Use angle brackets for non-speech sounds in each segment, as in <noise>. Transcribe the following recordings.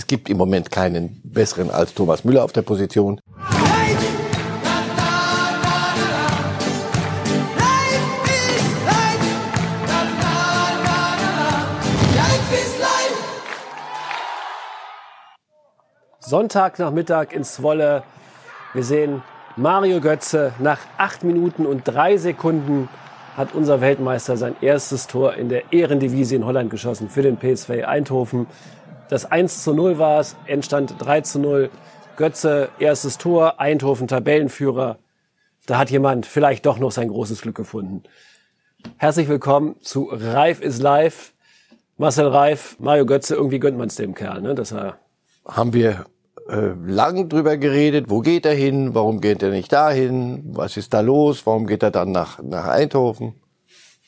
Es gibt im Moment keinen besseren als Thomas Müller auf der Position. Sonntagnachmittag in Zwolle. Wir sehen Mario Götze. Nach acht Minuten und drei Sekunden hat unser Weltmeister sein erstes Tor in der Ehrendivisie in Holland geschossen für den PSV Eindhoven. Das 1 zu 0 war es, Endstand 3 zu 0. Götze, erstes Tor, Eindhoven Tabellenführer. Da hat jemand vielleicht doch noch sein großes Glück gefunden. Herzlich willkommen zu Reif is Live. Marcel Reif, Mario Götze, irgendwie gönnt man es dem Kerl, ne, dass er haben wir äh, lang drüber geredet, wo geht er hin, warum geht er nicht dahin, was ist da los, warum geht er dann nach, nach Eindhoven.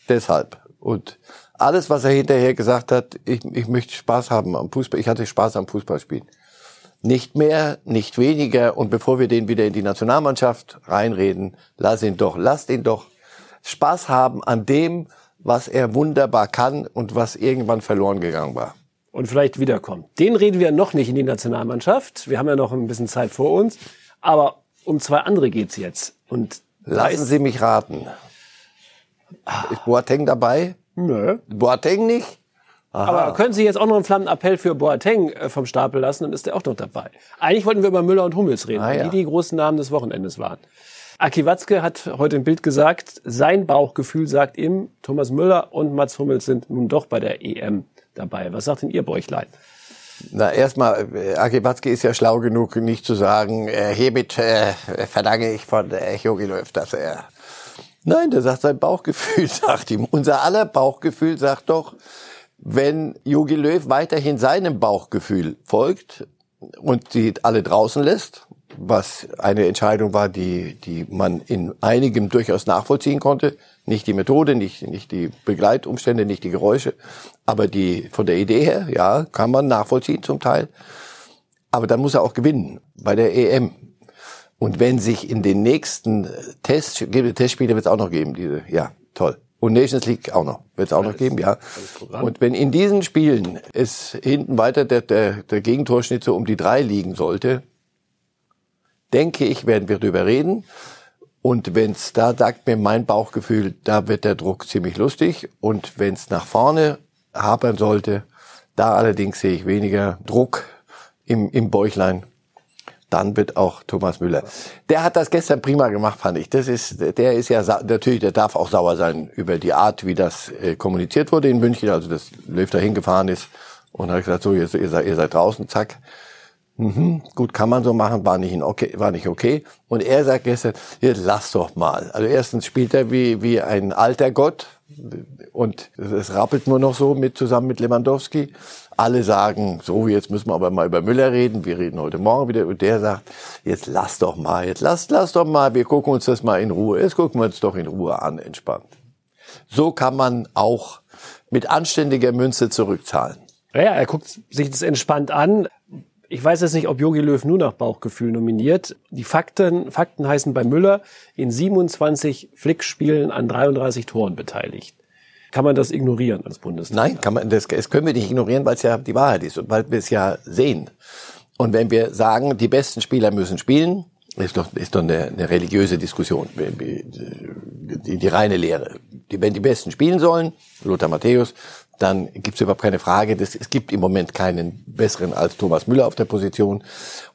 Deshalb. Und alles, was er hinterher gesagt hat, ich, ich möchte Spaß haben am Fußball, ich hatte Spaß am Fußballspielen. Nicht mehr, nicht weniger. Und bevor wir den wieder in die Nationalmannschaft reinreden, lass ihn doch, lasst ihn doch Spaß haben an dem, was er wunderbar kann und was irgendwann verloren gegangen war und vielleicht wiederkommt. Den reden wir noch nicht in die Nationalmannschaft. Wir haben ja noch ein bisschen Zeit vor uns. Aber um zwei andere geht's jetzt. Und Lassen Sie mich raten. Ist Boateng dabei? Nö. Boateng nicht? Aha. Aber können Sie jetzt auch noch einen Flammenappell für Boateng äh, vom Stapel lassen, dann ist der auch noch dabei. Eigentlich wollten wir über Müller und Hummels reden, ah, ja. die die großen Namen des Wochenendes waren. Aki Watzke hat heute im Bild gesagt, sein Bauchgefühl sagt ihm, Thomas Müller und Mats Hummels sind nun doch bei der EM dabei. Was sagt denn Ihr Bäuchlein? Na, erstmal, äh, Aki Watzke ist ja schlau genug, nicht zu sagen, äh, hiermit äh, verlange ich von äh, Jogi Löw, dass er... Nein, der sagt, sein Bauchgefühl <laughs> sagt ihm. Unser aller Bauchgefühl sagt doch, wenn Jogi Löw weiterhin seinem Bauchgefühl folgt und sie alle draußen lässt, was eine Entscheidung war, die, die man in einigem durchaus nachvollziehen konnte. Nicht die Methode, nicht, nicht die Begleitumstände, nicht die Geräusche, aber die, von der Idee her, ja, kann man nachvollziehen zum Teil. Aber dann muss er auch gewinnen bei der EM. Und wenn sich in den nächsten Test, Testspiele wird es auch noch geben, diese, ja, toll. Und Nations League auch noch, wird es auch noch geben, ja. Und wenn in diesen Spielen es hinten weiter der, der, der Gegentorschnitt so um die drei liegen sollte, denke ich, werden wir drüber reden. Und wenn's da sagt mir mein Bauchgefühl, da wird der Druck ziemlich lustig. Und wenn's nach vorne hapern sollte, da allerdings sehe ich weniger Druck im, im Bäuchlein. Dann wird auch Thomas Müller. Der hat das gestern prima gemacht, fand ich. Das ist, der ist ja natürlich, der darf auch sauer sein über die Art, wie das äh, kommuniziert wurde in München. Also das Löw da hingefahren ist und hat gesagt, so ihr, ihr, seid, ihr seid draußen, zack. Mhm, gut, kann man so machen, war nicht, okay, war nicht okay. Und er sagt gestern, jetzt lass doch mal. Also erstens spielt er wie, wie ein alter Gott und es rappelt nur noch so mit zusammen mit Lewandowski. Alle sagen, so, jetzt müssen wir aber mal über Müller reden. Wir reden heute Morgen wieder. Und der sagt, jetzt lass doch mal, jetzt lass, lass doch mal, wir gucken uns das mal in Ruhe. Jetzt gucken wir uns doch in Ruhe an, entspannt. So kann man auch mit anständiger Münze zurückzahlen. Ja, er guckt sich das entspannt an. Ich weiß jetzt nicht, ob Jogi Löw nur nach Bauchgefühl nominiert. Die Fakten, Fakten heißen bei Müller in 27 Flickspielen an 33 Toren beteiligt. Kann man das ignorieren als Bundestrainer? Nein, kann man, das, das können wir nicht ignorieren, weil es ja die Wahrheit ist und weil wir es ja sehen. Und wenn wir sagen, die besten Spieler müssen spielen, ist doch, ist doch eine, eine religiöse Diskussion, die, die reine Lehre. Die, wenn die Besten spielen sollen, Lothar Matthäus, dann gibt es überhaupt keine Frage. Das, es gibt im Moment keinen besseren als Thomas Müller auf der Position.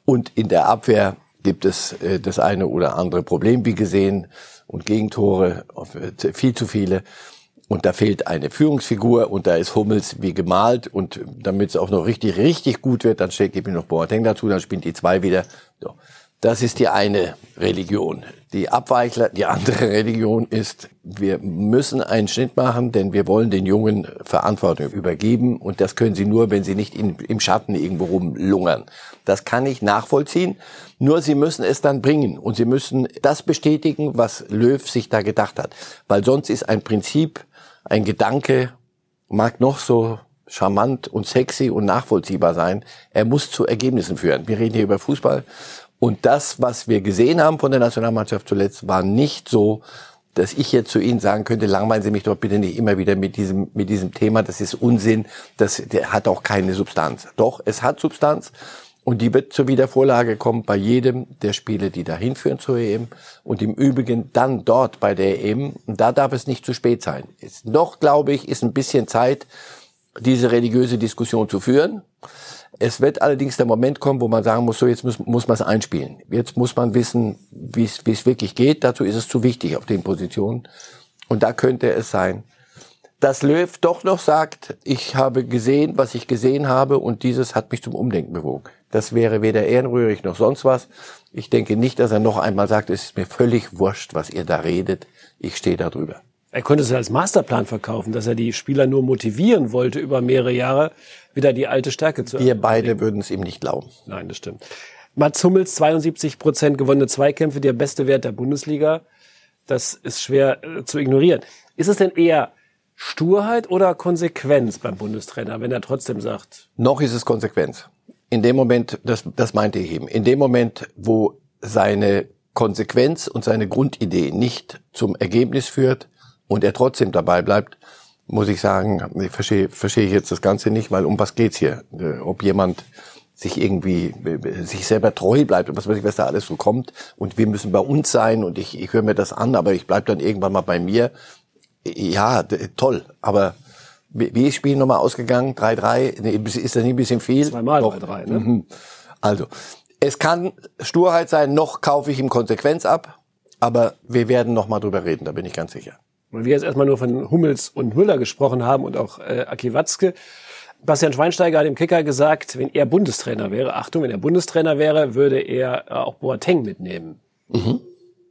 Und in der Abwehr gibt es äh, das eine oder andere Problem, wie gesehen, und Gegentore, äh, viel zu viele. Und da fehlt eine Führungsfigur und da ist Hummels wie gemalt. Und damit es auch noch richtig, richtig gut wird, dann ich mir noch Boateng dazu, dann spielt die zwei wieder. So. Das ist die eine Religion. Die Abweichler, die andere <laughs> Religion ist, wir müssen einen Schnitt machen, denn wir wollen den Jungen Verantwortung übergeben und das können sie nur, wenn sie nicht in, im Schatten irgendwo rumlungern. Das kann ich nachvollziehen, nur sie müssen es dann bringen und sie müssen das bestätigen, was Löw sich da gedacht hat. Weil sonst ist ein Prinzip, ein Gedanke, mag noch so charmant und sexy und nachvollziehbar sein, er muss zu Ergebnissen führen. Wir reden hier über Fußball. Und das, was wir gesehen haben von der Nationalmannschaft zuletzt, war nicht so, dass ich jetzt zu Ihnen sagen könnte, langweilen Sie mich doch bitte nicht immer wieder mit diesem, mit diesem Thema, das ist Unsinn, das hat auch keine Substanz. Doch, es hat Substanz und die wird zur Wiedervorlage kommen bei jedem der Spiele, die dahin führen zur EM und im Übrigen dann dort bei der EM. Und da darf es nicht zu spät sein. Ist noch, glaube ich, ist ein bisschen Zeit, diese religiöse Diskussion zu führen. Es wird allerdings der Moment kommen, wo man sagen muss, so jetzt muss, muss man es einspielen. Jetzt muss man wissen, wie es wirklich geht. Dazu ist es zu wichtig auf den Positionen. Und da könnte es sein, dass Löw doch noch sagt, ich habe gesehen, was ich gesehen habe und dieses hat mich zum Umdenken bewogen. Das wäre weder ehrenrührig noch sonst was. Ich denke nicht, dass er noch einmal sagt, es ist mir völlig wurscht, was ihr da redet. Ich stehe da drüber. Er könnte es als Masterplan verkaufen, dass er die Spieler nur motivieren wollte, über mehrere Jahre wieder die alte Stärke zu Wir beide würden es ihm nicht glauben. Nein, das stimmt. Mats Hummels, 72 Prozent gewonnene Zweikämpfe, der beste Wert der Bundesliga. Das ist schwer äh, zu ignorieren. Ist es denn eher Sturheit oder Konsequenz beim Bundestrainer, wenn er trotzdem sagt? Noch ist es Konsequenz. In dem Moment, das, das meinte ich eben, in dem Moment, wo seine Konsequenz und seine Grundidee nicht zum Ergebnis führt, und er trotzdem dabei bleibt, muss ich sagen, ich verstehe, verstehe ich jetzt das Ganze nicht, weil um was geht's hier? Äh, ob jemand sich irgendwie äh, sich selber treu bleibt und was weiß ich, was da alles so kommt und wir müssen bei uns sein und ich, ich höre mir das an, aber ich bleib dann irgendwann mal bei mir. Ja, toll, aber wie ist Spiel nochmal ausgegangen? 3-3? Ist das nicht ein bisschen viel? Zweimal 3-3, ne? Mhm. Also, es kann Sturheit sein, noch kaufe ich ihm Konsequenz ab, aber wir werden nochmal drüber reden, da bin ich ganz sicher weil wir jetzt erstmal nur von Hummels und Müller gesprochen haben und auch äh, Aki Watzke. Bastian Schweinsteiger hat dem Kicker gesagt, wenn er Bundestrainer wäre, Achtung, wenn er Bundestrainer wäre, würde er äh, auch Boateng mitnehmen. Mhm.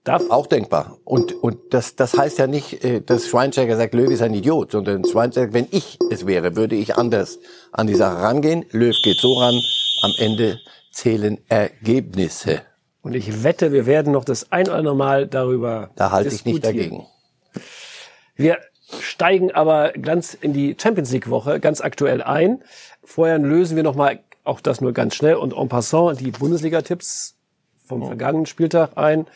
Darf? Auch denkbar. Und, und das, das heißt ja nicht, äh, dass Schweinsteiger sagt, Löw ist ein Idiot, sondern Schweinsteiger, wenn ich es wäre, würde ich anders an die Sache rangehen. Löw geht so ran, am Ende zählen Ergebnisse. Und ich wette, wir werden noch das ein oder andere Mal darüber Da halte ich nicht dagegen. Wir steigen aber ganz in die Champions League Woche ganz aktuell ein. Vorher lösen wir nochmal auch das nur ganz schnell und en passant die Bundesliga-Tipps vom oh. vergangenen Spieltag ein.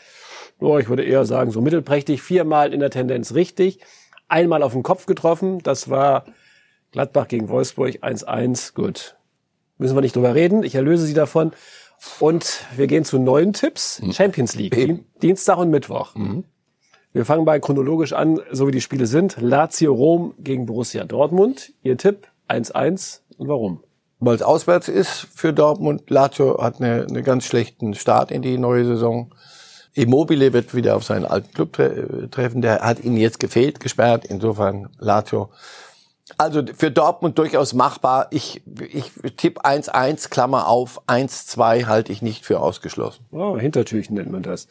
Oh, ich würde eher sagen, so mittelprächtig, viermal in der Tendenz richtig, einmal auf den Kopf getroffen, das war Gladbach gegen Wolfsburg 1-1, gut. Müssen wir nicht drüber reden, ich erlöse Sie davon. Und wir gehen zu neuen Tipps, hm. Champions League, Dienstag und Mittwoch. Mhm. Wir fangen bei chronologisch an, so wie die Spiele sind. Lazio Rom gegen Borussia Dortmund. Ihr Tipp 1-1 und warum? Weil es auswärts ist für Dortmund. Lazio hat einen eine ganz schlechten Start in die neue Saison. Immobile wird wieder auf seinen alten Club tre treffen. Der hat ihnen jetzt gefehlt, gesperrt. Insofern Lazio. Also für Dortmund durchaus machbar. Ich, ich tippe 1-1, Klammer auf, 1-2 halte ich nicht für ausgeschlossen. Oh, Hintertürchen nennt man das.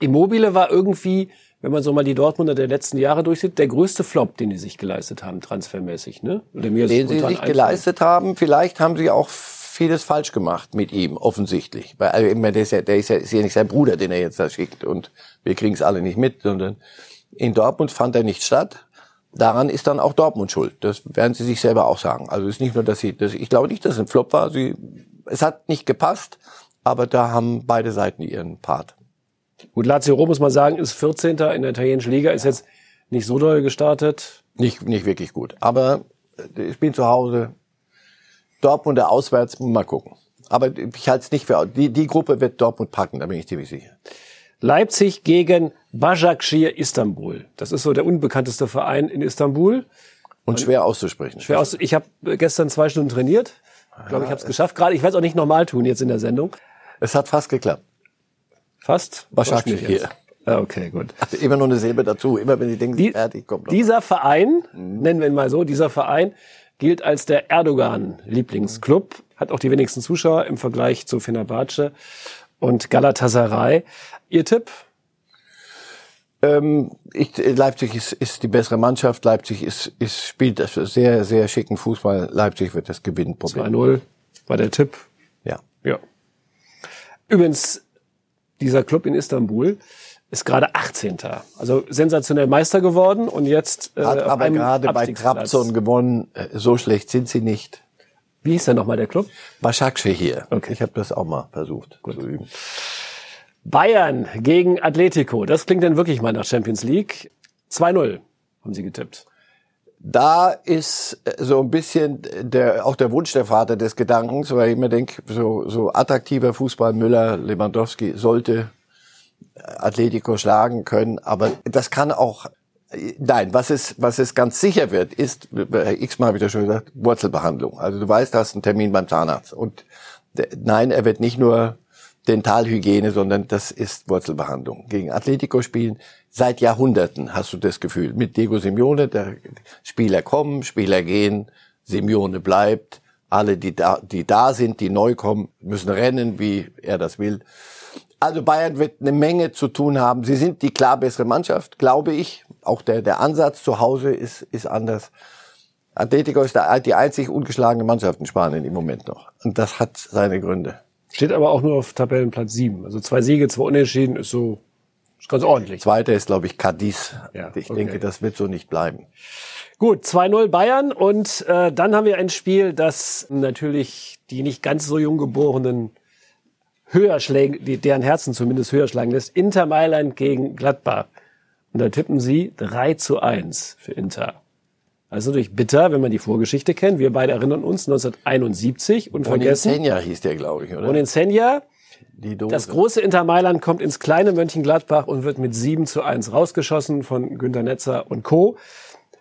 Immobile war irgendwie, wenn man so mal die Dortmunder der letzten Jahre durchsieht, der größte Flop, den die sich geleistet haben, transfermäßig, ne? Oder mir den sie sich geleistet haben. Vielleicht haben sie auch vieles falsch gemacht mit ihm, offensichtlich. Weil also, der ist ja, der ist ja, ist ja nicht sein Bruder, den er jetzt da schickt und wir kriegen es alle nicht mit, sondern in Dortmund fand er nicht statt. Daran ist dann auch Dortmund schuld. Das werden sie sich selber auch sagen. Also es ist nicht nur, dass sie, dass, ich glaube nicht, dass es ein Flop war. Sie, es hat nicht gepasst, aber da haben beide Seiten ihren Part. Gut, Lazio Rom muss man sagen, ist 14. in der italienischen Liga, ist jetzt nicht so doll gestartet. Nicht, nicht wirklich gut. Aber ich bin zu Hause. Dortmund auswärts, mal gucken. Aber ich halte es nicht für, die, die Gruppe wird Dortmund packen, da bin ich ziemlich sicher. Leipzig gegen Başakşehir Istanbul. Das ist so der unbekannteste Verein in Istanbul. Und schwer auszusprechen. Schwer aus, ich habe gestern zwei Stunden trainiert. Ich glaube, ich habe es geschafft. Gerade, ich werde es auch nicht normal tun jetzt in der Sendung. Es hat fast geklappt. Fast? Wahrscheinlich hier. Ah, okay, gut. Also immer nur eine Silbe dazu. Immer wenn die denken, Die, fertig, kommt noch. Dieser Verein, mhm. nennen wir ihn mal so, dieser Verein gilt als der Erdogan-Lieblingsclub, hat auch die wenigsten Zuschauer im Vergleich zu Fenerbahce und Galatasaray. Ihr Tipp? Ähm, ich, Leipzig ist, ist die bessere Mannschaft. Leipzig ist, ist, spielt sehr, sehr schicken Fußball. Leipzig wird das gewinnen. 2-0 war der Tipp. Ja. Ja. Übrigens, dieser Club in Istanbul ist gerade 18. Also sensationell Meister geworden und jetzt äh, hat aber gerade bei Trabzon gewonnen. Äh, so schlecht sind sie nicht. Wie ist denn nochmal der Club? Başakşehir hier. Okay. Ich habe das auch mal versucht Gut. zu üben. Bayern gegen Atletico. Das klingt dann wirklich mal nach Champions League. 2-0 haben Sie getippt. Da ist äh, so ein bisschen der, auch der Wunsch der Vater des Gedankens, weil ich mir denke, so, so attraktiver Fußball Müller, Lewandowski sollte Atletico schlagen können, aber das kann auch Nein, was es, was es ganz sicher wird, ist, x-mal habe ich das schon gesagt, Wurzelbehandlung. Also du weißt, du hast einen Termin beim Zahnarzt. Und nein, er wird nicht nur Dentalhygiene, sondern das ist Wurzelbehandlung. Gegen Atletico spielen seit Jahrhunderten, hast du das Gefühl. Mit Diego Simeone, der Spieler kommen, Spieler gehen, Simeone bleibt. Alle, die da, die da sind, die neu kommen, müssen rennen, wie er das will. Also Bayern wird eine Menge zu tun haben. Sie sind die klar bessere Mannschaft, glaube ich. Auch der, der Ansatz zu Hause ist, ist anders. Atletico ist die einzig ungeschlagene Mannschaft in Spanien im Moment noch. Und das hat seine Gründe. Steht aber auch nur auf Tabellenplatz 7. Also zwei Siege, zwei Unentschieden ist so ist ganz ordentlich. Zweiter ist, glaube ich, Cadiz. Ja, ich okay. denke, das wird so nicht bleiben. Gut, 2-0 Bayern und äh, dann haben wir ein Spiel, das natürlich die nicht ganz so jung geborenen höher schlägen, die, deren Herzen zumindest höher schlagen lässt. Inter Mailand gegen Gladbach. Und da tippen sie 3 zu 1 für Inter. Also natürlich bitter, wenn man die Vorgeschichte kennt. Wir beide erinnern uns 1971 und vergessen. Senja hieß der, glaube ich, oder? Und in Senja. Das große Inter Mailand kommt ins kleine Mönchengladbach und wird mit 7 zu 1 rausgeschossen von Günter Netzer und Co.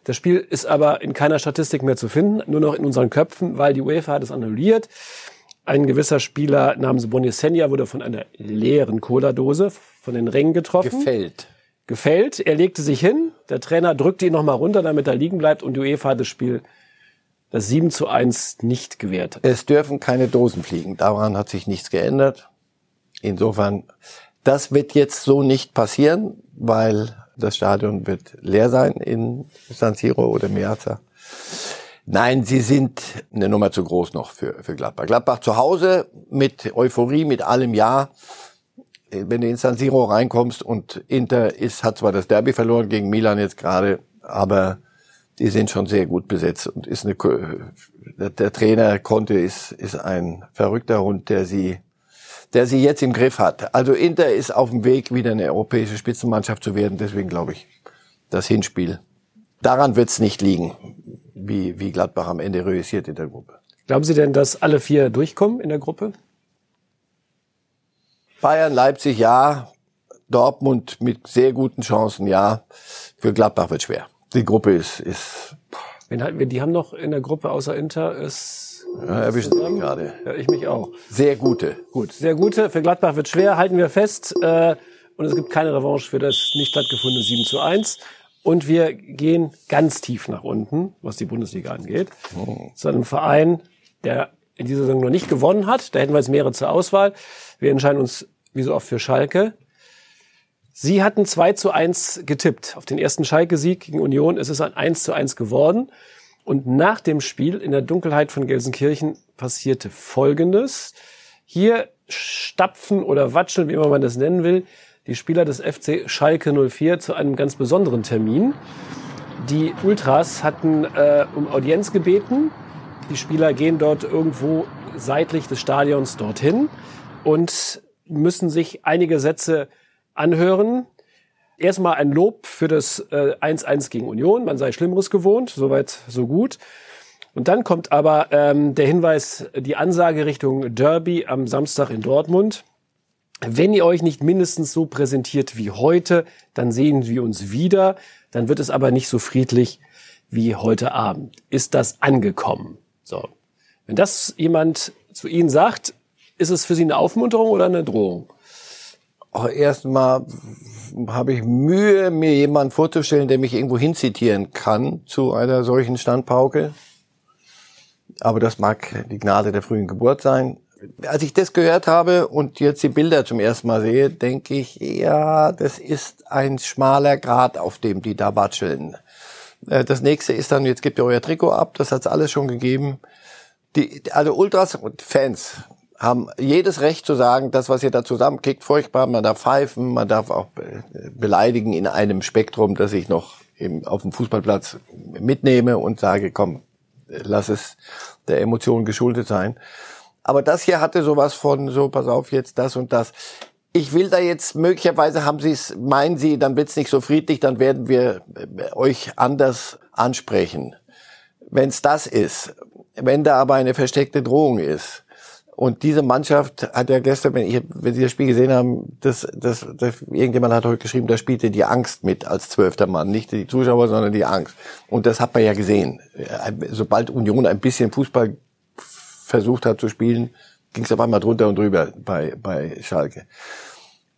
Das Spiel ist aber in keiner Statistik mehr zu finden, nur noch in unseren Köpfen, weil die UEFA hat es annulliert. Ein gewisser Spieler namens Bonisenia wurde von einer leeren Cola-Dose von den Rängen getroffen. Gefällt. Gefällt. Er legte sich hin. Der Trainer drückte ihn nochmal runter, damit er liegen bleibt. Und die UEFA hat das Spiel, das 7 zu 1, nicht gewährt. Es dürfen keine Dosen fliegen. Daran hat sich nichts geändert. Insofern, das wird jetzt so nicht passieren, weil das Stadion wird leer sein in San Siro oder Meazza. Nein, sie sind eine Nummer zu groß noch für, für Gladbach. Gladbach zu Hause mit Euphorie, mit allem Ja. Wenn du in San Siro reinkommst und Inter ist, hat zwar das Derby verloren gegen Milan jetzt gerade, aber die sind schon sehr gut besetzt und ist eine, der, der Trainer Conte ist, ist ein verrückter Hund, der sie, der sie jetzt im Griff hat. Also Inter ist auf dem Weg, wieder eine europäische Spitzenmannschaft zu werden. Deswegen glaube ich, das Hinspiel. Daran wird es nicht liegen wie, wie Gladbach am Ende realisiert in der Gruppe. Glauben Sie denn, dass alle vier durchkommen in der Gruppe? Bayern, Leipzig, ja. Dortmund mit sehr guten Chancen, ja. Für Gladbach wird schwer. Die Gruppe ist, ist. Die haben noch in der Gruppe außer Inter ist. Ja, erwischen Sie gerade. Ja, ich mich auch. Sehr gute. Gut, sehr gute. Für Gladbach wird schwer, halten wir fest. Äh, und es gibt keine Revanche für das nicht stattgefundene 7 zu 1. Und wir gehen ganz tief nach unten, was die Bundesliga angeht. Oh. Zu einem Verein, der in dieser Saison noch nicht gewonnen hat. Da hätten wir jetzt mehrere zur Auswahl. Wir entscheiden uns wie so oft für Schalke. Sie hatten 2 zu 1 getippt auf den ersten Schalke-Sieg gegen Union. Es ist ein 1 zu 1 geworden. Und nach dem Spiel in der Dunkelheit von Gelsenkirchen passierte Folgendes. Hier stapfen oder watscheln, wie immer man das nennen will, die Spieler des FC Schalke 04 zu einem ganz besonderen Termin. Die Ultras hatten äh, um Audienz gebeten. Die Spieler gehen dort irgendwo seitlich des Stadions dorthin und müssen sich einige Sätze anhören. Erstmal ein Lob für das 1-1 äh, gegen Union. Man sei Schlimmeres gewohnt. Soweit, so gut. Und dann kommt aber ähm, der Hinweis, die Ansage Richtung Derby am Samstag in Dortmund. Wenn ihr euch nicht mindestens so präsentiert wie heute, dann sehen wir uns wieder. Dann wird es aber nicht so friedlich wie heute Abend. Ist das angekommen? So. Wenn das jemand zu Ihnen sagt, ist es für Sie eine Aufmunterung oder eine Drohung? Auch erstmal habe ich Mühe, mir jemanden vorzustellen, der mich irgendwo hinzitieren kann zu einer solchen Standpauke. Aber das mag die Gnade der frühen Geburt sein als ich das gehört habe und jetzt die Bilder zum ersten Mal sehe, denke ich, ja, das ist ein schmaler Grat, auf dem die da watscheln. Äh, das nächste ist dann, jetzt gebt ihr euer Trikot ab, das hat's alles schon gegeben. Die, also Ultras und Fans haben jedes Recht zu sagen, das, was ihr da zusammenkickt, furchtbar, man darf pfeifen, man darf auch beleidigen in einem Spektrum, das ich noch eben auf dem Fußballplatz mitnehme und sage, komm, lass es der Emotion geschuldet sein. Aber das hier hatte sowas von, so, pass auf, jetzt das und das. ich will da jetzt möglicherweise haben Sie es, meinen Sie, dann wird's nicht so friedlich, dann werden wir äh, euch anders ansprechen. Wenn es das ist, wenn da aber eine versteckte Drohung ist, und diese Mannschaft hat ja gestern, wenn, ich, wenn Sie das Spiel gesehen haben, das, das, das, irgendjemand hat heute geschrieben, da spielte die Angst mit als zwölfter Mann. Nicht die Zuschauer, sondern die Angst. Und das hat man ja gesehen. Sobald Union ein bisschen Fußball versucht hat zu spielen, ging es auf einmal drunter und drüber bei, bei Schalke.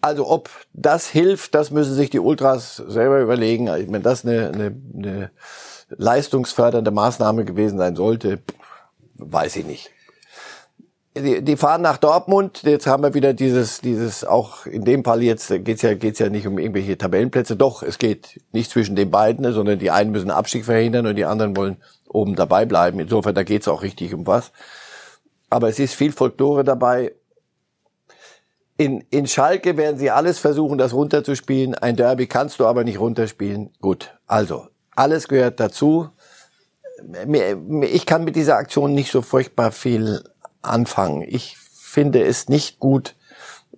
Also ob das hilft, das müssen sich die Ultras selber überlegen. Wenn das eine, eine, eine leistungsfördernde Maßnahme gewesen sein sollte, weiß ich nicht die, die fahren nach Dortmund. Jetzt haben wir wieder dieses, dieses auch in dem Fall jetzt geht's ja geht's ja nicht um irgendwelche Tabellenplätze. Doch, es geht nicht zwischen den beiden, sondern die einen müssen Abstieg verhindern und die anderen wollen oben dabei bleiben. Insofern da geht's auch richtig um was. Aber es ist viel Folklore dabei. In, in Schalke werden sie alles versuchen, das runterzuspielen. Ein Derby kannst du aber nicht runterspielen. Gut, also alles gehört dazu. Ich kann mit dieser Aktion nicht so furchtbar viel anfangen. Ich finde es nicht gut,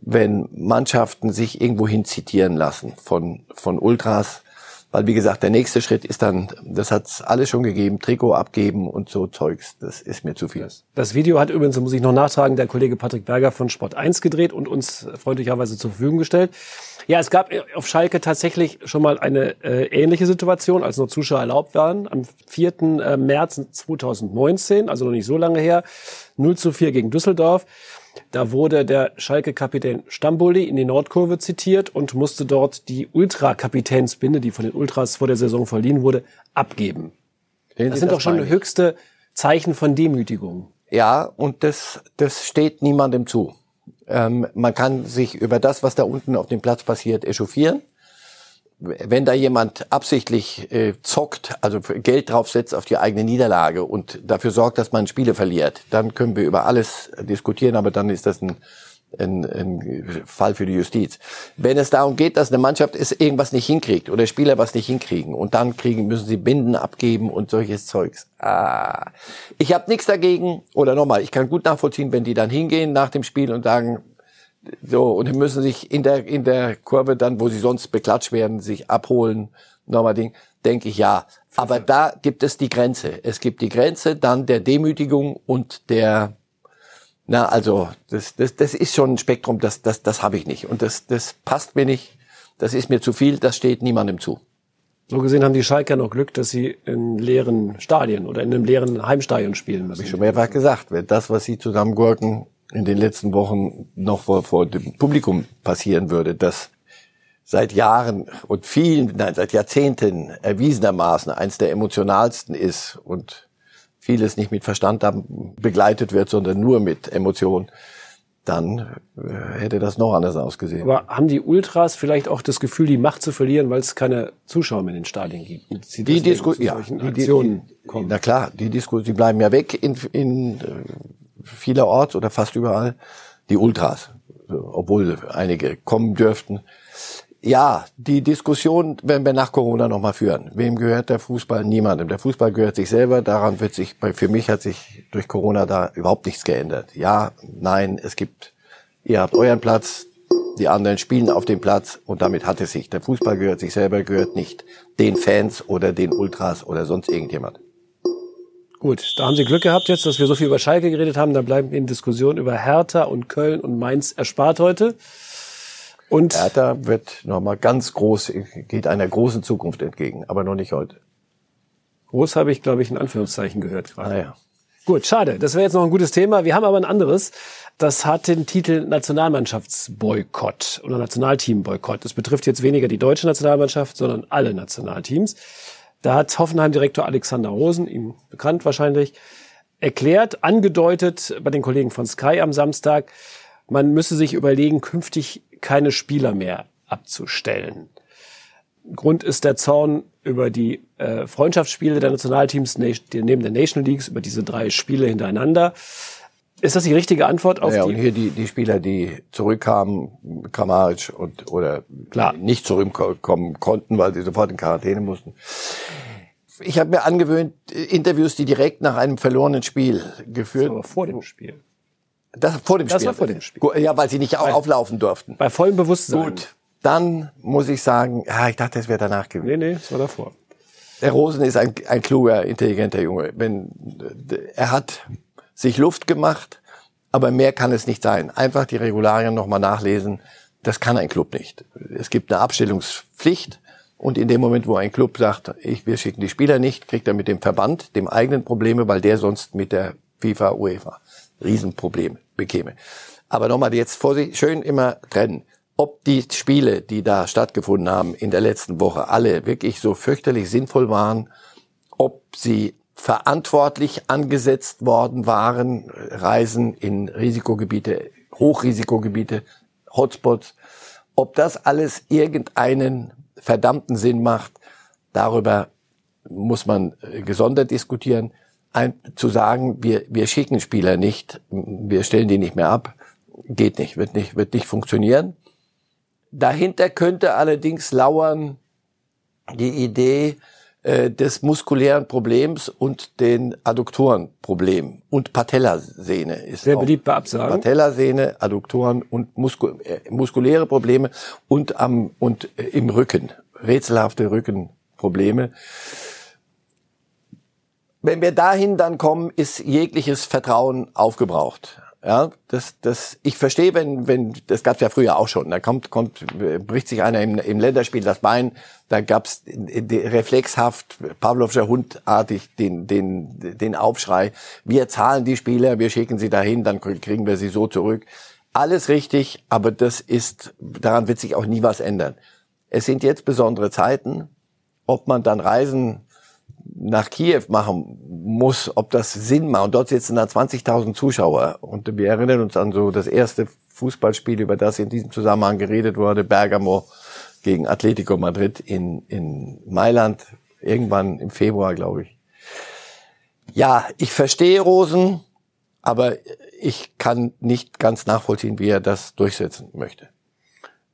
wenn Mannschaften sich irgendwohin zitieren lassen von, von Ultras. Weil, wie gesagt, der nächste Schritt ist dann, das hat's alles schon gegeben, Trikot abgeben und so Zeugs. Das ist mir zu viel. Das Video hat übrigens, muss ich noch nachtragen, der Kollege Patrick Berger von Sport 1 gedreht und uns freundlicherweise zur Verfügung gestellt. Ja, es gab auf Schalke tatsächlich schon mal eine äh, ähnliche Situation, als noch Zuschauer erlaubt waren. Am 4. Äh, März 2019, also noch nicht so lange her, 0 zu 4 gegen Düsseldorf. Da wurde der Schalke-Kapitän Stamboli in die Nordkurve zitiert und musste dort die Ultra-Kapitänsbinde, die von den Ultras vor der Saison verliehen wurde, abgeben. Sehen das sind doch schon höchste Zeichen von Demütigung. Ja, und das, das steht niemandem zu. Ähm, man kann sich über das, was da unten auf dem Platz passiert, echauffieren wenn da jemand absichtlich äh, zockt, also Geld draufsetzt auf die eigene Niederlage und dafür sorgt, dass man Spiele verliert, dann können wir über alles diskutieren, aber dann ist das ein, ein, ein Fall für die Justiz. Wenn es darum geht, dass eine Mannschaft ist, irgendwas nicht hinkriegt oder Spieler was nicht hinkriegen und dann kriegen müssen sie Binden abgeben und solches Zeugs. Ah. Ich habe nichts dagegen oder nochmal, ich kann gut nachvollziehen, wenn die dann hingehen nach dem Spiel und sagen, so, und dann müssen sich in der, in der Kurve dann, wo sie sonst beklatscht werden, sich abholen. Nochmal Ding, denke ich ja. Aber da gibt es die Grenze. Es gibt die Grenze dann der Demütigung und der, na, also, das, das, das ist schon ein Spektrum, das, das, das habe ich nicht. Und das, das passt mir nicht. Das ist mir zu viel. Das steht niemandem zu. So gesehen haben die Schalker noch Glück, dass sie in leeren Stadien oder in einem leeren Heimstadion spielen müssen. Hab ich schon mehrfach gesagt. Wenn das, was sie zusammengurken, in den letzten Wochen noch vor, vor dem Publikum passieren würde, dass seit Jahren und vielen, nein, seit Jahrzehnten erwiesenermaßen eins der emotionalsten ist und vieles nicht mit Verstand begleitet wird, sondern nur mit Emotionen, dann äh, hätte das noch anders ausgesehen. Aber haben die Ultras vielleicht auch das Gefühl, die Macht zu verlieren, weil es keine Zuschauer mehr in den Stadien gibt? Sie die Disku ja, die, die, kommen? Na klar, die Disku die bleiben ja weg in, in vielerorts oder fast überall die Ultras, obwohl einige kommen dürften. Ja, die Diskussion werden wir nach Corona nochmal führen. Wem gehört der Fußball? Niemandem. Der Fußball gehört sich selber. Daran wird sich, für mich hat sich durch Corona da überhaupt nichts geändert. Ja, nein, es gibt, ihr habt euren Platz, die anderen spielen auf dem Platz und damit hat es sich. Der Fußball gehört sich selber, gehört nicht den Fans oder den Ultras oder sonst irgendjemand. Gut, da haben Sie Glück gehabt jetzt, dass wir so viel über Schalke geredet haben. Da bleiben Ihnen Diskussionen über Hertha und Köln und Mainz erspart heute. Und Hertha wird nochmal ganz groß, geht einer großen Zukunft entgegen, aber noch nicht heute. Groß habe ich, glaube ich, in Anführungszeichen gehört gerade. Ah, ja. Gut, schade. Das wäre jetzt noch ein gutes Thema. Wir haben aber ein anderes. Das hat den Titel Nationalmannschaftsboykott oder Nationalteamboykott. Das betrifft jetzt weniger die deutsche Nationalmannschaft, sondern alle Nationalteams. Da hat Hoffenheim-Direktor Alexander Rosen, ihm bekannt wahrscheinlich, erklärt, angedeutet bei den Kollegen von Sky am Samstag, man müsse sich überlegen, künftig keine Spieler mehr abzustellen. Grund ist der Zorn über die äh, Freundschaftsspiele der Nationalteams neben der National Leagues, über diese drei Spiele hintereinander. Ist das die richtige Antwort auf ja, die? und hier die, die Spieler, die zurückkamen, Kramaric und oder Klar. nicht zurückkommen konnten, weil sie sofort in Quarantäne mussten. Ich habe mir angewöhnt, Interviews, die direkt nach einem verlorenen Spiel geführt. Aber vor dem Spiel. Das vor dem Das Spiel. war vor dem Spiel. Ja, weil sie nicht au- auflaufen durften. Bei vollem Bewusstsein. Gut. Dann muss ich sagen, ja, ich dachte, es wäre danach gewesen. Nee, nee, das war davor. Der Rosen ist ein, ein kluger, intelligenter Junge. Wenn, er hat sich Luft gemacht, aber mehr kann es nicht sein. Einfach die Regularien nochmal nachlesen. Das kann ein Club nicht. Es gibt eine Abstellungspflicht. Und in dem Moment, wo ein Club sagt, ich, wir schicken die Spieler nicht, kriegt er mit dem Verband, dem eigenen Probleme, weil der sonst mit der FIFA, UEFA Riesenprobleme bekäme. Aber nochmal jetzt Vorsicht, schön immer trennen. Ob die Spiele, die da stattgefunden haben in der letzten Woche, alle wirklich so fürchterlich sinnvoll waren, ob sie verantwortlich angesetzt worden waren, Reisen in Risikogebiete, Hochrisikogebiete, Hotspots, ob das alles irgendeinen verdammten Sinn macht, darüber muss man äh, gesondert diskutieren. Ein, zu sagen, wir, wir schicken Spieler nicht, wir stellen die nicht mehr ab, geht nicht, wird nicht, wird nicht funktionieren. Dahinter könnte allerdings lauern die Idee äh, des muskulären Problems und den Adduktorenproblem und Patellasehne ist Sehr beliebt bei Absagen. Patellasehne, Adduktoren und Musku äh, muskuläre Probleme und am und äh, im Rücken rätselhafte Rückenprobleme. Wenn wir dahin dann kommen, ist jegliches Vertrauen aufgebraucht. Ja, das, das, ich verstehe, wenn, wenn, das gab's ja früher auch schon. Da kommt, kommt, bricht sich einer im, im Länderspiel das Bein, da gab's reflexhaft, Pavlovscher Hundartig den, den, den Aufschrei. Wir zahlen die Spieler, wir schicken sie dahin, dann kriegen wir sie so zurück. Alles richtig, aber das ist, daran wird sich auch nie was ändern. Es sind jetzt besondere Zeiten. Ob man dann Reisen nach Kiew machen muss, ob das Sinn macht. Und dort sitzen dann 20.000 Zuschauer. Und wir erinnern uns an so das erste Fußballspiel, über das in diesem Zusammenhang geredet wurde, Bergamo gegen Atletico Madrid in, in Mailand, irgendwann im Februar, glaube ich. Ja, ich verstehe Rosen, aber ich kann nicht ganz nachvollziehen, wie er das durchsetzen möchte.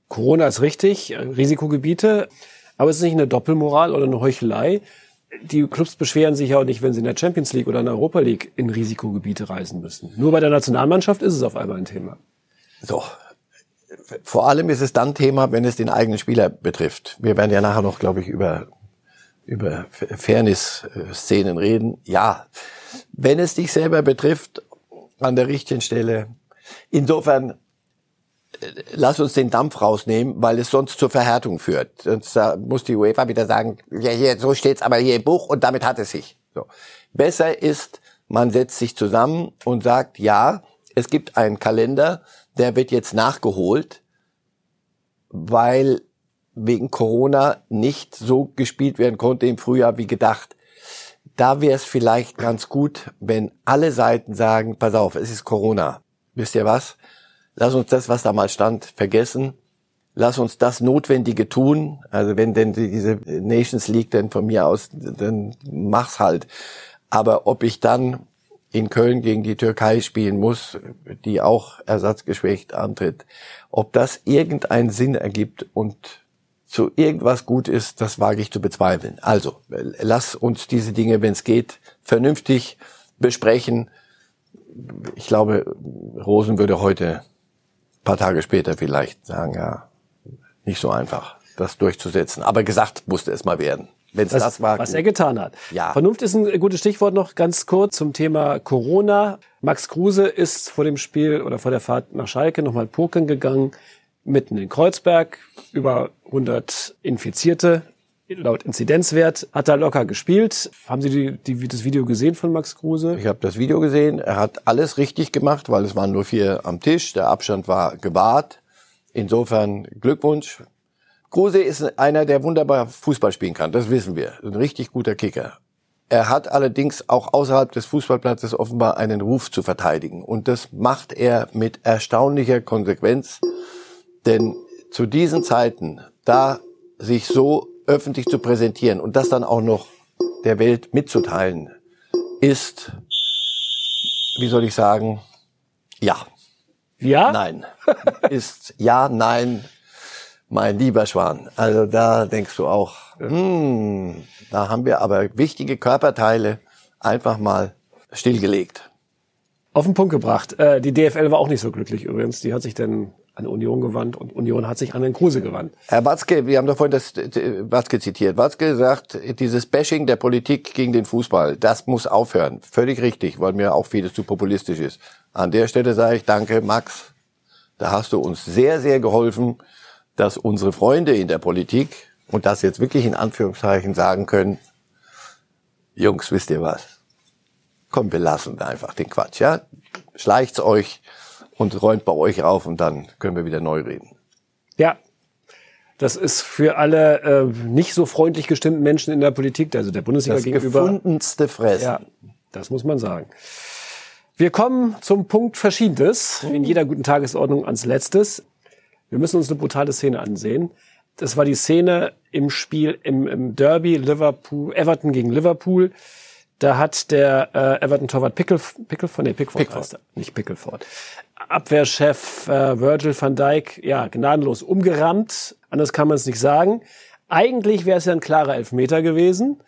Corona ist richtig, Risikogebiete, aber es ist nicht eine Doppelmoral oder eine Heuchelei. Die Clubs beschweren sich ja auch nicht, wenn sie in der Champions League oder in der Europa League in Risikogebiete reisen müssen. Nur bei der Nationalmannschaft ist es auf einmal ein Thema. So. Vor allem ist es dann Thema, wenn es den eigenen Spieler betrifft. Wir werden ja nachher noch, glaube ich, über, über Fairness-Szenen reden. Ja, wenn es dich selber betrifft, an der richtigen Stelle. Insofern, lass uns den Dampf rausnehmen, weil es sonst zur Verhärtung führt. Sonst äh, muss die UEFA wieder sagen, ja, hier, so steht's aber hier im Buch und damit hat es sich. So. Besser ist, man setzt sich zusammen und sagt, ja, es gibt einen Kalender, der wird jetzt nachgeholt, weil wegen Corona nicht so gespielt werden konnte im Frühjahr wie gedacht. Da wäre es vielleicht ganz gut, wenn alle Seiten sagen, pass auf, es ist Corona. Wisst ihr was? Lass uns das, was da mal stand, vergessen. Lass uns das Notwendige tun. Also wenn denn diese Nations League denn von mir aus, dann mach's halt. Aber ob ich dann in Köln gegen die Türkei spielen muss, die auch ersatzgeschwächt antritt, ob das irgendeinen Sinn ergibt und zu irgendwas gut ist, das wage ich zu bezweifeln. Also, lass uns diese Dinge, wenn es geht, vernünftig besprechen. Ich glaube, Rosen würde heute, paar Tage später vielleicht sagen, ja, nicht so einfach, das durchzusetzen. Aber gesagt musste es mal werden. Wenn es Was, das war, was gut. er getan hat. Ja. Vernunft ist ein gutes Stichwort noch ganz kurz zum Thema Corona. Max Kruse ist vor dem Spiel oder vor der Fahrt nach Schalke nochmal pokern gegangen, mitten in Kreuzberg, über 100 Infizierte. Laut Inzidenzwert hat er locker gespielt. Haben Sie die, die, das Video gesehen von Max Kruse? Ich habe das Video gesehen. Er hat alles richtig gemacht, weil es waren nur vier am Tisch. Der Abstand war gewahrt. Insofern Glückwunsch. Kruse ist einer, der wunderbar Fußball spielen kann. Das wissen wir. Ein richtig guter Kicker. Er hat allerdings auch außerhalb des Fußballplatzes offenbar einen Ruf zu verteidigen. Und das macht er mit erstaunlicher Konsequenz. Denn zu diesen Zeiten, da sich so öffentlich zu präsentieren und das dann auch noch der Welt mitzuteilen, ist, wie soll ich sagen, ja, Ja? nein. <laughs> ist ja, nein, mein lieber Schwan. Also da denkst du auch, hm, da haben wir aber wichtige Körperteile einfach mal stillgelegt. Auf den Punkt gebracht. Äh, die DFL war auch nicht so glücklich übrigens. Die hat sich dann an Union gewandt und Union hat sich an den Kruse gewandt. Herr Watzke, wir haben doch vorhin das Watzke zitiert. Watzke sagt, dieses Bashing der Politik gegen den Fußball, das muss aufhören. Völlig richtig, weil mir auch vieles zu populistisch ist. An der Stelle sage ich danke, Max. Da hast du uns sehr, sehr geholfen, dass unsere Freunde in der Politik und das jetzt wirklich in Anführungszeichen sagen können, Jungs, wisst ihr was? Komm, wir lassen einfach den Quatsch, ja? Schleicht's euch und räumt bei euch auf und dann können wir wieder neu reden. Ja, das ist für alle äh, nicht so freundlich gestimmten Menschen in der Politik, also der Bundesliga das gegenüber. Das gefundenste Fressen. Ja, das muss man sagen. Wir kommen zum Punkt Verschiedenes, in jeder guten Tagesordnung ans Letztes. Wir müssen uns eine brutale Szene ansehen. Das war die Szene im Spiel im, im Derby Liverpool, Everton gegen Liverpool. Da hat der äh, Everton-Torwart Pickle, Pickleford, nee, Pickford, Pickford. nicht Pickleford. Abwehrchef äh, Virgil van Dijk, ja, gnadenlos umgerammt. Anders kann man es nicht sagen. Eigentlich wäre es ja ein klarer Elfmeter gewesen.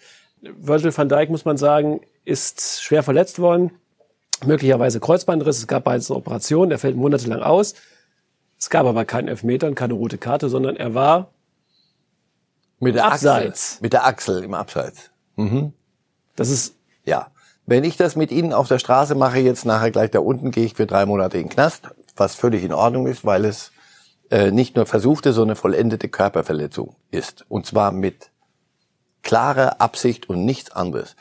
Virgil van Dijk, muss man sagen, ist schwer verletzt worden. Möglicherweise Kreuzbandriss. Es gab bereits eine Operation. Er fällt monatelang aus. Es gab aber keinen Elfmeter und keine rote Karte, sondern er war mit der Abseits. Achsel, mit der Achsel im Abseits. Mhm. Das ist ja. Wenn ich das mit Ihnen auf der Straße mache, jetzt nachher gleich da unten, gehe ich für drei Monate in den Knast, was völlig in Ordnung ist, weil es äh, nicht nur versuchte, sondern vollendete Körperverletzung ist. Und zwar mit klarer Absicht und nichts anderes.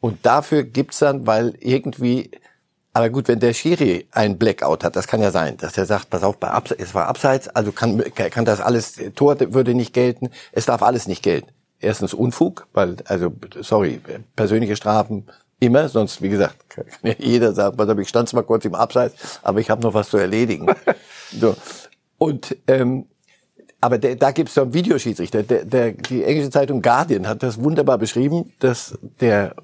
Und dafür gibt's dann, weil irgendwie aber gut, wenn der Schiri ein Blackout hat, das kann ja sein, dass er sagt, pass auf, bei Abseits, es war abseits, also kann, kann das alles, Tor würde nicht gelten, es darf alles nicht gelten. Erstens Unfug, weil, also, sorry, persönliche Strafen immer, sonst, wie gesagt, kann ja jeder sagen, was habe ich stand zwar kurz im Abseits, aber ich habe noch was zu erledigen. <laughs> so. Und, ähm, aber der, da gibt es so einen Videoschiedsrichter. Der, der, die englische Zeitung Guardian hat das wunderbar beschrieben, dass der,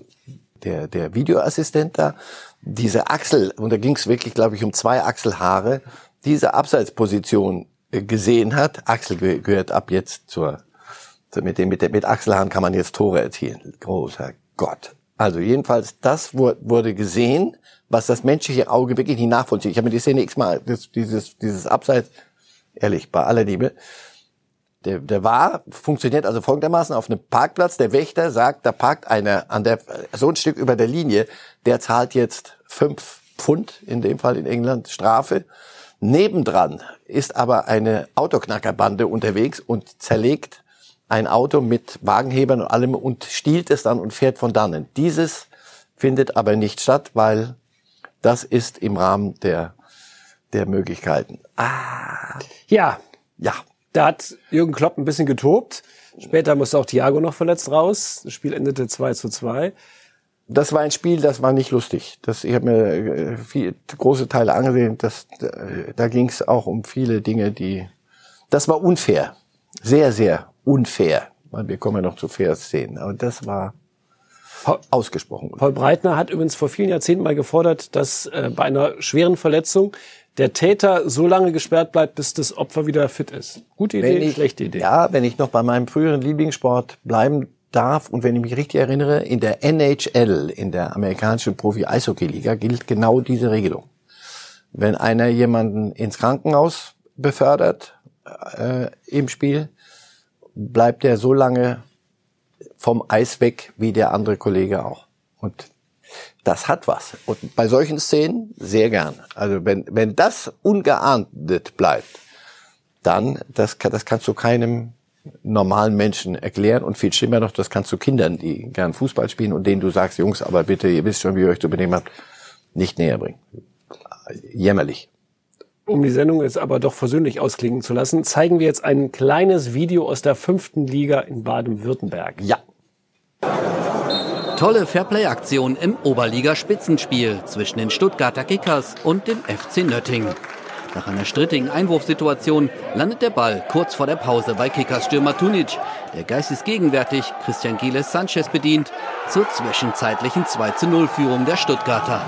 der, der Videoassistent da diese Achsel, und da ging es wirklich, glaube ich, um zwei Achselhaare, diese Abseitsposition äh, gesehen hat. Achsel gehört ab jetzt zur, mit dem, mit, der, mit Achselhaaren kann man jetzt Tore erzielen. Großer Gott. Also jedenfalls, das wurde gesehen, was das menschliche Auge wirklich nicht nachvollzieht. Ich habe mir die Szene x-mal, dieses, dieses Abseits, ehrlich, bei aller Liebe, der, der war, funktioniert also folgendermaßen auf einem Parkplatz. Der Wächter sagt, da parkt einer an der, so ein Stück über der Linie, der zahlt jetzt fünf Pfund, in dem Fall in England, Strafe. Nebendran ist aber eine Autoknackerbande unterwegs und zerlegt ein Auto mit Wagenhebern und allem und stiehlt es dann und fährt von dannen. Dieses findet aber nicht statt, weil das ist im Rahmen der, der Möglichkeiten. Ah. Ja. Ja. Da hat Jürgen Klopp ein bisschen getobt. Später musste auch Thiago noch verletzt raus. Das Spiel endete 2 zu 2. Das war ein Spiel, das war nicht lustig. Das, ich habe mir äh, viel, große Teile angesehen. Das, da ging es auch um viele Dinge, die... Das war unfair. Sehr, sehr unfair. Wir kommen ja noch zu fair Szenen. Aber das war ausgesprochen. Paul Breitner hat übrigens vor vielen Jahrzehnten mal gefordert, dass äh, bei einer schweren Verletzung der Täter so lange gesperrt bleibt, bis das Opfer wieder fit ist. Gute Idee, ich, schlechte Idee. Ja, wenn ich noch bei meinem früheren Lieblingssport bleiben darf und wenn ich mich richtig erinnere, in der NHL, in der amerikanischen Profi-Eishockey-Liga, gilt genau diese Regelung. Wenn einer jemanden ins Krankenhaus befördert äh, im Spiel, bleibt er so lange vom Eis weg wie der andere Kollege auch. Und das hat was. Und bei solchen Szenen sehr gern. Also wenn, wenn das ungeahndet bleibt, dann, das, das kannst du keinem normalen Menschen erklären und viel schlimmer noch, das kannst du Kindern, die gern Fußball spielen und denen du sagst, Jungs, aber bitte, ihr wisst schon, wie ihr euch zu benehmen habt, nicht näher bringen. Jämmerlich. Um die Sendung jetzt aber doch versöhnlich ausklingen zu lassen, zeigen wir jetzt ein kleines Video aus der fünften Liga in Baden-Württemberg. Ja. Tolle Fairplay-Aktion im Oberliga-Spitzenspiel zwischen den Stuttgarter Kickers und dem FC Nöttingen. Nach einer strittigen Einwurfsituation landet der Ball kurz vor der Pause bei Kickers Stürmer Tunic, der geistesgegenwärtig Christian Giles Sanchez bedient, zur zwischenzeitlichen 2-0-Führung der Stuttgarter.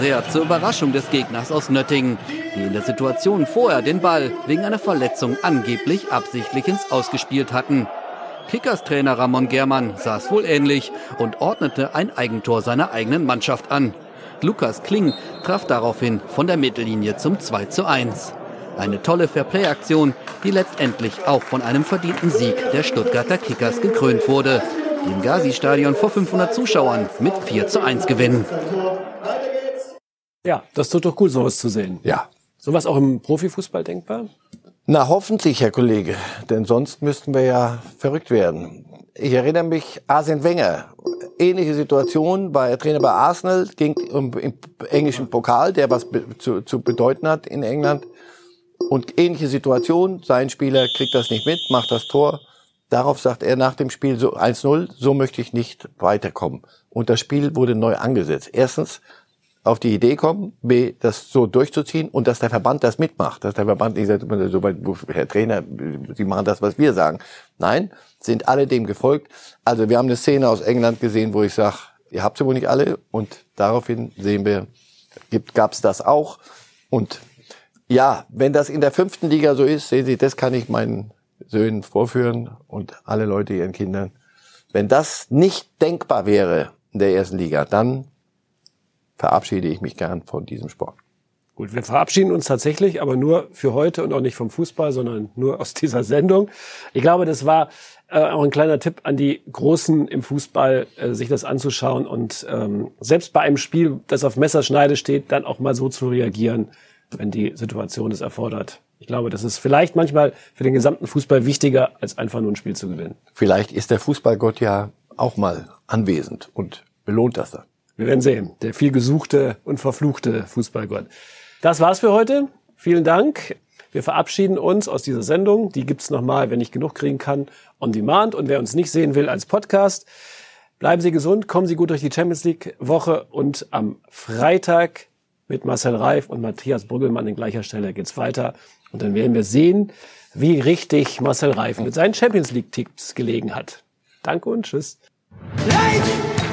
Sehr zur Überraschung des Gegners aus Nöttingen, die in der Situation vorher den Ball wegen einer Verletzung angeblich absichtlich ins Ausgespielt hatten. Kickers-Trainer Ramon Germann es wohl ähnlich und ordnete ein Eigentor seiner eigenen Mannschaft an. Torwart Lukas Kling traf daraufhin von der Mittellinie zum 2 zu 1. Eine tolle Fairplay-Aktion, die letztendlich auch von einem verdienten Sieg der Stuttgarter Kickers gekrönt wurde, die im Gazi-Stadion vor 500 Zuschauern mit 4 zu 1 gewinnen. Ja, das tut doch gut, sowas zu sehen. Ja. Sowas auch im Profifußball denkbar? Na, hoffentlich, Herr Kollege, denn sonst müssten wir ja verrückt werden. Ich erinnere mich, Arsene Wenger, ähnliche Situation, er Trainer bei Arsenal, ging im, im englischen Pokal, der was be zu, zu bedeuten hat in England. Und ähnliche Situation, sein Spieler kriegt das nicht mit, macht das Tor. Darauf sagt er nach dem Spiel so 1-0, so möchte ich nicht weiterkommen. Und das Spiel wurde neu angesetzt. Erstens, auf die Idee kommen, B, das so durchzuziehen und dass der Verband das mitmacht, dass der Verband nicht sagt, Herr Trainer, Sie machen das, was wir sagen. Nein, sind alle dem gefolgt. Also wir haben eine Szene aus England gesehen, wo ich sage, ihr habt sie wohl nicht alle und daraufhin sehen wir, gab es das auch. Und ja, wenn das in der fünften Liga so ist, sehen Sie, das kann ich meinen Söhnen vorführen und alle Leute ihren Kindern. Wenn das nicht denkbar wäre in der ersten Liga, dann verabschiede ich mich gern von diesem Sport. Gut, wir verabschieden uns tatsächlich, aber nur für heute und auch nicht vom Fußball, sondern nur aus dieser Sendung. Ich glaube, das war äh, auch ein kleiner Tipp an die Großen im Fußball, äh, sich das anzuschauen und ähm, selbst bei einem Spiel, das auf Messerschneide steht, dann auch mal so zu reagieren, wenn die Situation es erfordert. Ich glaube, das ist vielleicht manchmal für den gesamten Fußball wichtiger, als einfach nur ein Spiel zu gewinnen. Vielleicht ist der Fußballgott ja auch mal anwesend und belohnt das dann. Wir werden sehen. Der viel gesuchte und verfluchte Fußballgott. Das war's für heute. Vielen Dank. Wir verabschieden uns aus dieser Sendung. Die gibt's nochmal, wenn ich genug kriegen kann, on demand. Und wer uns nicht sehen will, als Podcast. Bleiben Sie gesund, kommen Sie gut durch die Champions League Woche und am Freitag mit Marcel Reif und Matthias Brüggelmann in gleicher Stelle geht's weiter. Und dann werden wir sehen, wie richtig Marcel Reif mit seinen Champions League Tipps gelegen hat. Danke und tschüss. Light!